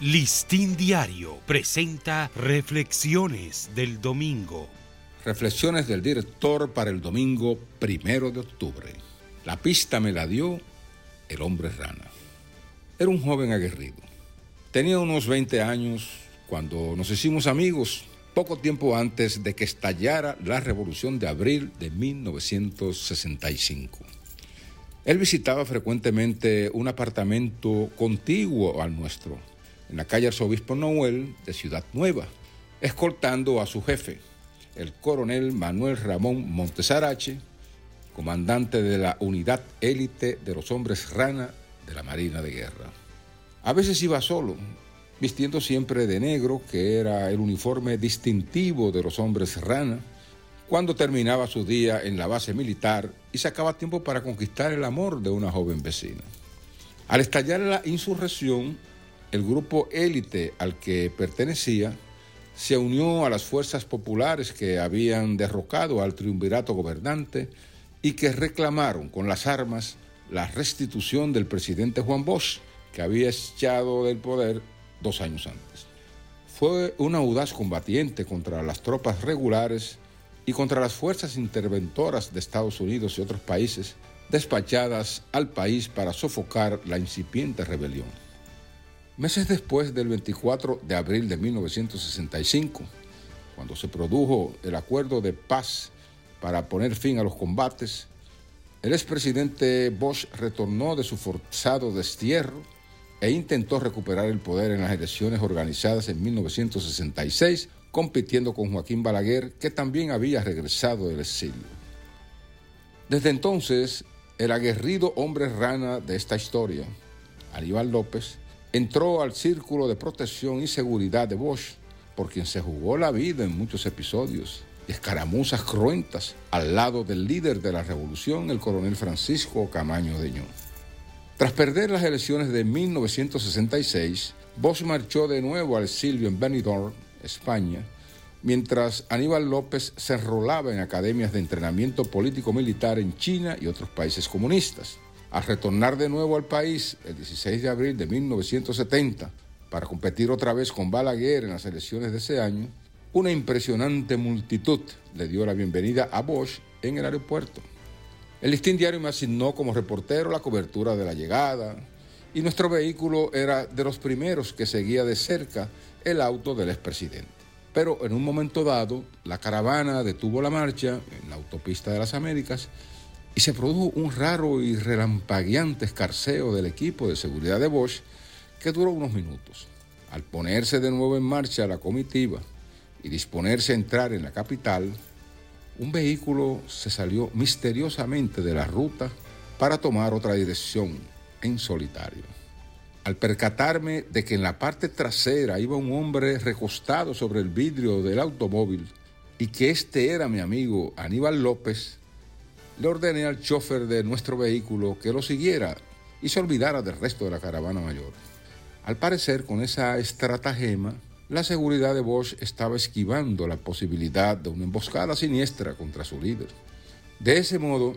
Listín Diario presenta Reflexiones del Domingo. Reflexiones del director para el domingo primero de octubre. La pista me la dio el hombre rana. Era un joven aguerrido. Tenía unos 20 años cuando nos hicimos amigos, poco tiempo antes de que estallara la revolución de abril de 1965. Él visitaba frecuentemente un apartamento contiguo al nuestro, en la calle Arzobispo Noel de Ciudad Nueva, escoltando a su jefe, el coronel Manuel Ramón Montesarache, comandante de la unidad élite de los hombres rana de la Marina de Guerra. A veces iba solo, vistiendo siempre de negro, que era el uniforme distintivo de los hombres rana, cuando terminaba su día en la base militar y sacaba tiempo para conquistar el amor de una joven vecina. Al estallar la insurrección, el grupo élite al que pertenecía se unió a las fuerzas populares que habían derrocado al triunvirato gobernante y que reclamaron con las armas la restitución del presidente Juan Bosch, que había echado del poder dos años antes. Fue un audaz combatiente contra las tropas regulares y contra las fuerzas interventoras de Estados Unidos y otros países despachadas al país para sofocar la incipiente rebelión. Meses después del 24 de abril de 1965, cuando se produjo el acuerdo de paz para poner fin a los combates, el expresidente Bosch retornó de su forzado destierro e intentó recuperar el poder en las elecciones organizadas en 1966 compitiendo con Joaquín Balaguer, que también había regresado del exilio. Desde entonces, el aguerrido hombre rana de esta historia, Aníbal López, entró al círculo de protección y seguridad de Bosch, por quien se jugó la vida en muchos episodios y escaramuzas cruentas al lado del líder de la revolución, el coronel Francisco Camaño Deñón. Tras perder las elecciones de 1966, Bosch marchó de nuevo al exilio en Benidorm España, mientras Aníbal López se enrolaba en academias de entrenamiento político-militar en China y otros países comunistas. Al retornar de nuevo al país el 16 de abril de 1970 para competir otra vez con Balaguer en las elecciones de ese año, una impresionante multitud le dio la bienvenida a Bosch en el aeropuerto. El listín diario me asignó como reportero la cobertura de la llegada y nuestro vehículo era de los primeros que seguía de cerca el auto del expresidente. Pero en un momento dado, la caravana detuvo la marcha en la autopista de las Américas y se produjo un raro y relampagueante escarceo del equipo de seguridad de Bosch que duró unos minutos. Al ponerse de nuevo en marcha la comitiva y disponerse a entrar en la capital, un vehículo se salió misteriosamente de la ruta para tomar otra dirección en solitario. Al percatarme de que en la parte trasera iba un hombre recostado sobre el vidrio del automóvil y que este era mi amigo Aníbal López, le ordené al chofer de nuestro vehículo que lo siguiera y se olvidara del resto de la caravana mayor. Al parecer, con esa estratagema, la seguridad de Bosch estaba esquivando la posibilidad de una emboscada siniestra contra su líder. De ese modo,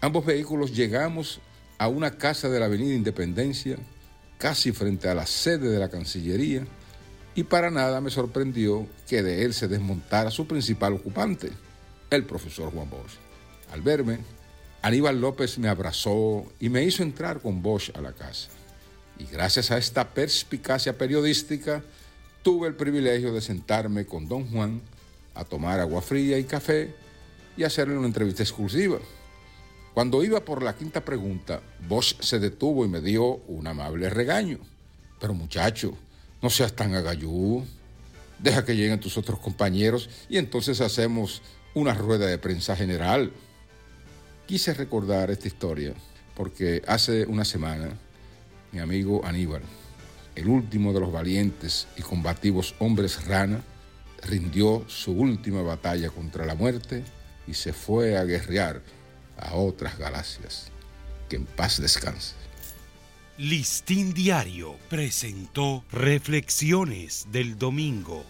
ambos vehículos llegamos a una casa de la Avenida Independencia casi frente a la sede de la Cancillería, y para nada me sorprendió que de él se desmontara su principal ocupante, el profesor Juan Bosch. Al verme, Aníbal López me abrazó y me hizo entrar con Bosch a la casa. Y gracias a esta perspicacia periodística, tuve el privilegio de sentarme con don Juan a tomar agua fría y café y hacerle una entrevista exclusiva. Cuando iba por la quinta pregunta, Bosch se detuvo y me dio un amable regaño. Pero muchacho, no seas tan agayú. Deja que lleguen tus otros compañeros y entonces hacemos una rueda de prensa general. Quise recordar esta historia porque hace una semana mi amigo Aníbal, el último de los valientes y combativos hombres rana, rindió su última batalla contra la muerte y se fue a guerrear a otras galaxias. Que en paz descanse. Listín Diario presentó Reflexiones del Domingo.